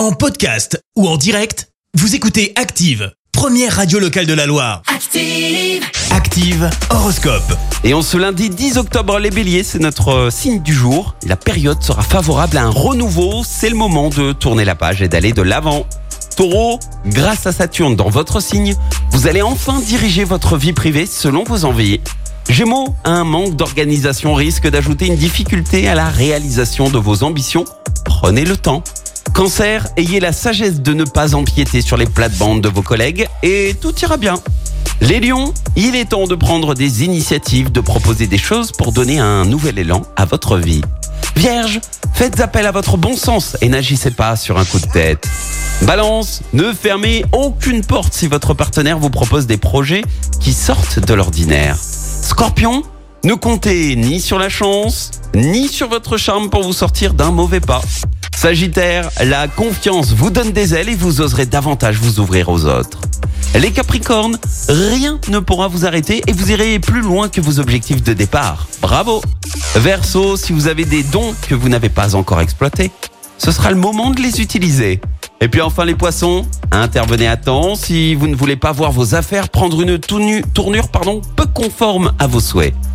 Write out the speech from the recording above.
En podcast ou en direct, vous écoutez Active, première radio locale de la Loire. Active. Active Horoscope. Et en ce lundi 10 octobre, les béliers, c'est notre euh, signe du jour. La période sera favorable à un renouveau. C'est le moment de tourner la page et d'aller de l'avant. Taureau, grâce à Saturne dans votre signe, vous allez enfin diriger votre vie privée selon vos envies. Gémeaux, un manque d'organisation risque d'ajouter une difficulté à la réalisation de vos ambitions. Prenez le temps. Cancer, ayez la sagesse de ne pas empiéter sur les plates-bandes de vos collègues et tout ira bien. Les lions, il est temps de prendre des initiatives, de proposer des choses pour donner un nouvel élan à votre vie. Vierge, faites appel à votre bon sens et n'agissez pas sur un coup de tête. Balance, ne fermez aucune porte si votre partenaire vous propose des projets qui sortent de l'ordinaire. Scorpion, ne comptez ni sur la chance, ni sur votre charme pour vous sortir d'un mauvais pas. Sagittaire, la confiance vous donne des ailes et vous oserez davantage vous ouvrir aux autres. Les Capricornes, rien ne pourra vous arrêter et vous irez plus loin que vos objectifs de départ. Bravo Verseau, si vous avez des dons que vous n'avez pas encore exploités, ce sera le moment de les utiliser. Et puis enfin les poissons, intervenez à temps si vous ne voulez pas voir vos affaires prendre une tournu- tournure peu conforme à vos souhaits.